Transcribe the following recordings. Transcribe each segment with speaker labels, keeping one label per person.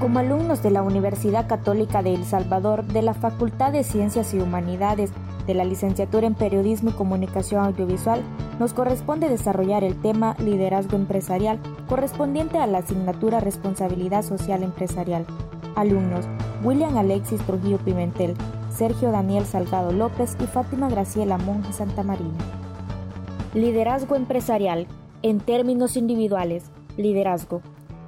Speaker 1: como alumnos de la Universidad Católica de El Salvador de la Facultad de Ciencias y Humanidades de la licenciatura en Periodismo y Comunicación Audiovisual, nos corresponde desarrollar el tema Liderazgo Empresarial correspondiente a la asignatura Responsabilidad Social Empresarial. Alumnos, William Alexis Trujillo Pimentel, Sergio Daniel Salgado López y Fátima Graciela Monge Santa Marina. Liderazgo empresarial. En términos individuales, liderazgo.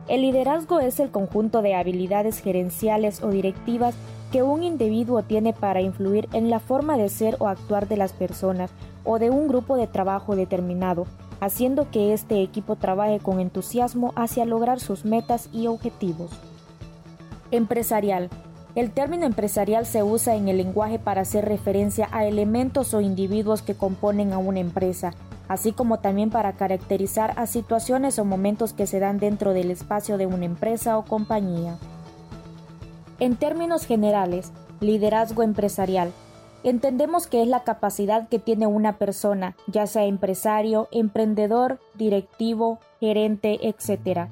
Speaker 1: El liderazgo es el conjunto de habilidades gerenciales o directivas que un individuo tiene para influir en la forma de ser o actuar de las personas o de un grupo de trabajo determinado, haciendo que este equipo trabaje con entusiasmo hacia lograr sus metas y objetivos. Empresarial. El término empresarial se usa en el lenguaje para hacer referencia a elementos o individuos que componen a una empresa, así como también para caracterizar a situaciones o momentos que se dan dentro del espacio de una empresa o compañía. En términos generales, liderazgo empresarial. Entendemos que es la capacidad que tiene una persona, ya sea empresario, emprendedor, directivo, gerente, etc.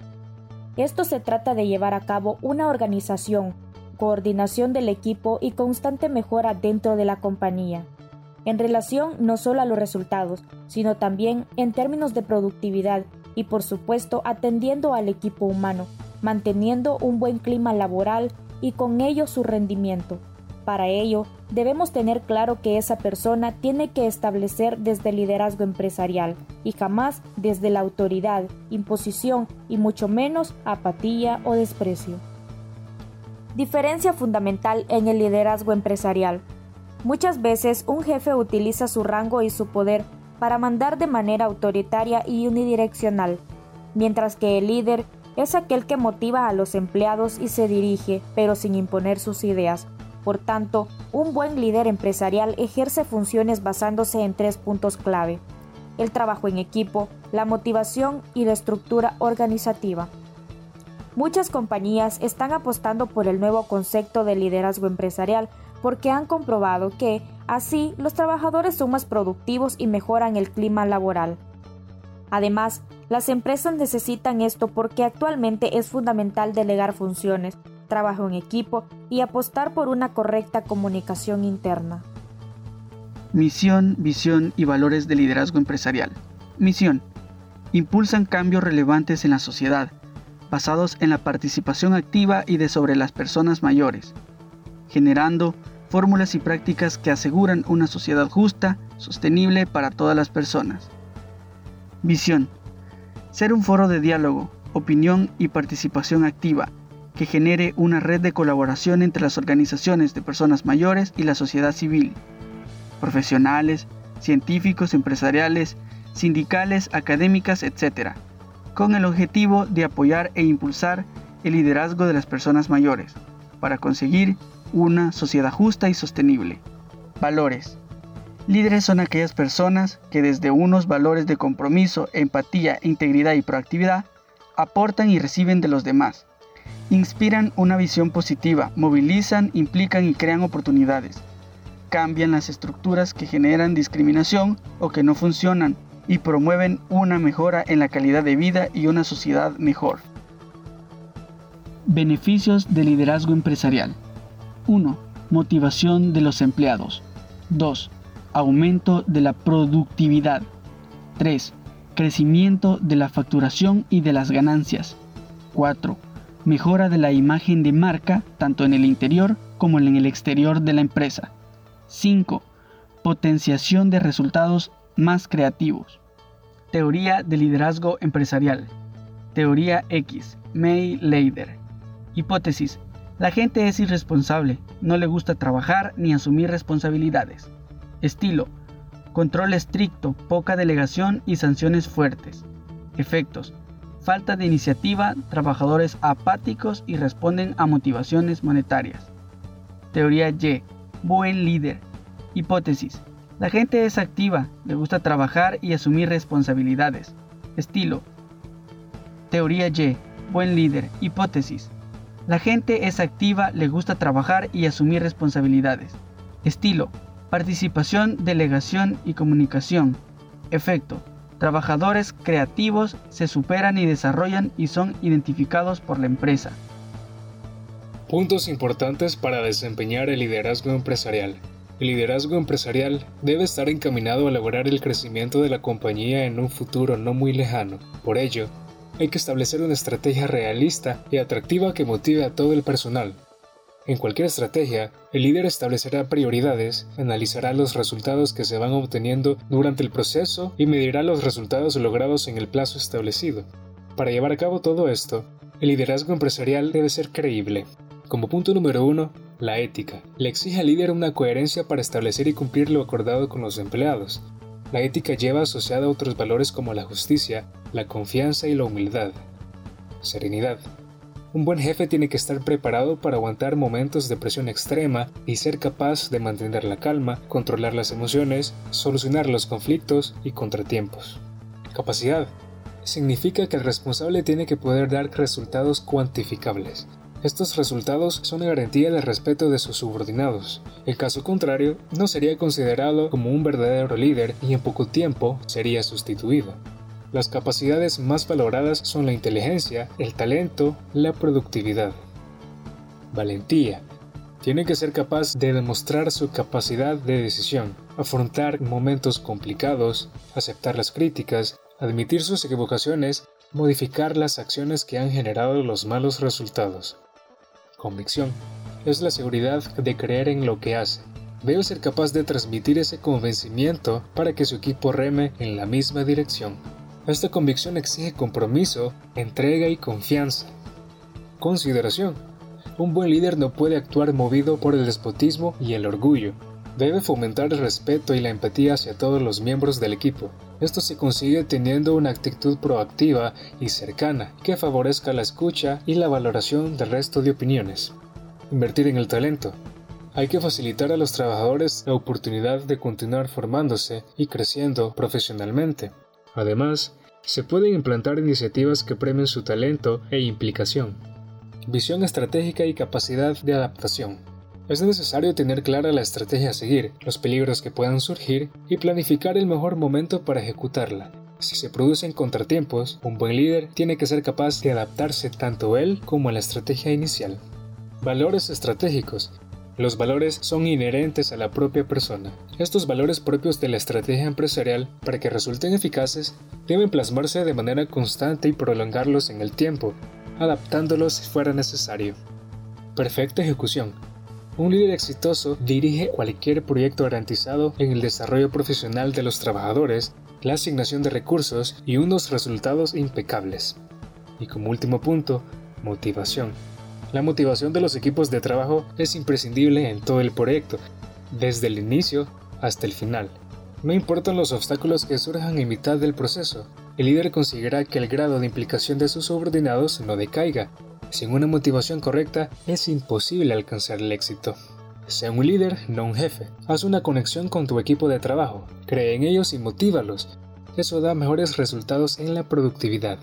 Speaker 1: Esto se trata de llevar a cabo una organización, coordinación del equipo y constante mejora dentro de la compañía, en relación no solo a los resultados, sino también en términos de productividad y por supuesto atendiendo al equipo humano, manteniendo un buen clima laboral y con ello su rendimiento. Para ello, debemos tener claro que esa persona tiene que establecer desde el liderazgo empresarial y jamás desde la autoridad, imposición y mucho menos apatía o desprecio. Diferencia fundamental en el liderazgo empresarial. Muchas veces un jefe utiliza su rango y su poder para mandar de manera autoritaria y unidireccional, mientras que el líder es aquel que motiva a los empleados y se dirige, pero sin imponer sus ideas. Por tanto, un buen líder empresarial ejerce funciones basándose en tres puntos clave. El trabajo en equipo, la motivación y la estructura organizativa. Muchas compañías están apostando por el nuevo concepto de liderazgo empresarial porque han comprobado que, así, los trabajadores son más productivos y mejoran el clima laboral. Además, las empresas necesitan esto porque actualmente es fundamental delegar funciones, trabajo en equipo y apostar por una correcta comunicación interna.
Speaker 2: Misión, visión y valores de liderazgo empresarial. Misión. Impulsan cambios relevantes en la sociedad basados en la participación activa y de sobre las personas mayores, generando fórmulas y prácticas que aseguran una sociedad justa, sostenible para todas las personas. Visión. Ser un foro de diálogo, opinión y participación activa, que genere una red de colaboración entre las organizaciones de personas mayores y la sociedad civil, profesionales, científicos, empresariales, sindicales, académicas, etc., con el objetivo de apoyar e impulsar el liderazgo de las personas mayores, para conseguir una sociedad justa y sostenible. Valores. Líderes son aquellas personas que desde unos valores de compromiso, empatía, integridad y proactividad aportan y reciben de los demás. Inspiran una visión positiva, movilizan, implican y crean oportunidades. Cambian las estructuras que generan discriminación o que no funcionan y promueven una mejora en la calidad de vida y una sociedad mejor. Beneficios del liderazgo empresarial. 1. Motivación de los empleados. 2. Aumento de la productividad. 3. Crecimiento de la facturación y de las ganancias. 4. Mejora de la imagen de marca tanto en el interior como en el exterior de la empresa. 5. Potenciación de resultados más creativos. Teoría de liderazgo empresarial. Teoría X. May Leider. Hipótesis. La gente es irresponsable, no le gusta trabajar ni asumir responsabilidades. Estilo. Control estricto, poca delegación y sanciones fuertes. Efectos. Falta de iniciativa, trabajadores apáticos y responden a motivaciones monetarias. Teoría Y. Buen líder. Hipótesis. La gente es activa, le gusta trabajar y asumir responsabilidades. Estilo. Teoría Y. Buen líder. Hipótesis. La gente es activa, le gusta trabajar y asumir responsabilidades. Estilo. Participación, delegación y comunicación. Efecto. Trabajadores creativos se superan y desarrollan y son identificados por la empresa.
Speaker 3: Puntos importantes para desempeñar el liderazgo empresarial. El liderazgo empresarial debe estar encaminado a lograr el crecimiento de la compañía en un futuro no muy lejano. Por ello, hay que establecer una estrategia realista y atractiva que motive a todo el personal. En cualquier estrategia, el líder establecerá prioridades, analizará los resultados que se van obteniendo durante el proceso y medirá los resultados logrados en el plazo establecido. Para llevar a cabo todo esto, el liderazgo empresarial debe ser creíble. Como punto número uno, la ética. Le exige al líder una coherencia para establecer y cumplir lo acordado con los empleados. La ética lleva asociada otros valores como la justicia, la confianza y la humildad. Serenidad. Un buen jefe tiene que estar preparado para aguantar momentos de presión extrema y ser capaz de mantener la calma, controlar las emociones, solucionar los conflictos y contratiempos. Capacidad. Significa que el responsable tiene que poder dar resultados cuantificables, estos resultados son garantía del respeto de sus subordinados. El caso contrario, no sería considerado como un verdadero líder y en poco tiempo sería sustituido. Las capacidades más valoradas son la inteligencia, el talento, la productividad. Valentía. Tiene que ser capaz de demostrar su capacidad de decisión, afrontar momentos complicados, aceptar las críticas, admitir sus equivocaciones, modificar las acciones que han generado los malos resultados. Convicción. Es la seguridad de creer en lo que hace. Debe ser capaz de transmitir ese convencimiento para que su equipo reme en la misma dirección. Esta convicción exige compromiso, entrega y confianza. Consideración. Un buen líder no puede actuar movido por el despotismo y el orgullo. Debe fomentar el respeto y la empatía hacia todos los miembros del equipo. Esto se consigue teniendo una actitud proactiva y cercana que favorezca la escucha y la valoración del resto de opiniones. Invertir en el talento. Hay que facilitar a los trabajadores la oportunidad de continuar formándose y creciendo profesionalmente. Además, se pueden implantar iniciativas que premien su talento e implicación. Visión estratégica y capacidad de adaptación. Es necesario tener clara la estrategia a seguir, los peligros que puedan surgir y planificar el mejor momento para ejecutarla. Si se producen contratiempos, un buen líder tiene que ser capaz de adaptarse tanto él como a la estrategia inicial. Valores estratégicos. Los valores son inherentes a la propia persona. Estos valores propios de la estrategia empresarial, para que resulten eficaces, deben plasmarse de manera constante y prolongarlos en el tiempo, adaptándolos si fuera necesario. Perfecta ejecución. Un líder exitoso dirige cualquier proyecto garantizado en el desarrollo profesional de los trabajadores, la asignación de recursos y unos resultados impecables. Y como último punto, motivación. La motivación de los equipos de trabajo es imprescindible en todo el proyecto, desde el inicio hasta el final. No importan los obstáculos que surjan en mitad del proceso, el líder conseguirá que el grado de implicación de sus subordinados no decaiga sin una motivación correcta es imposible alcanzar el éxito. Sea un líder, no un jefe. Haz una conexión con tu equipo de trabajo. Cree en ellos y motívalos. Eso da mejores resultados en la productividad.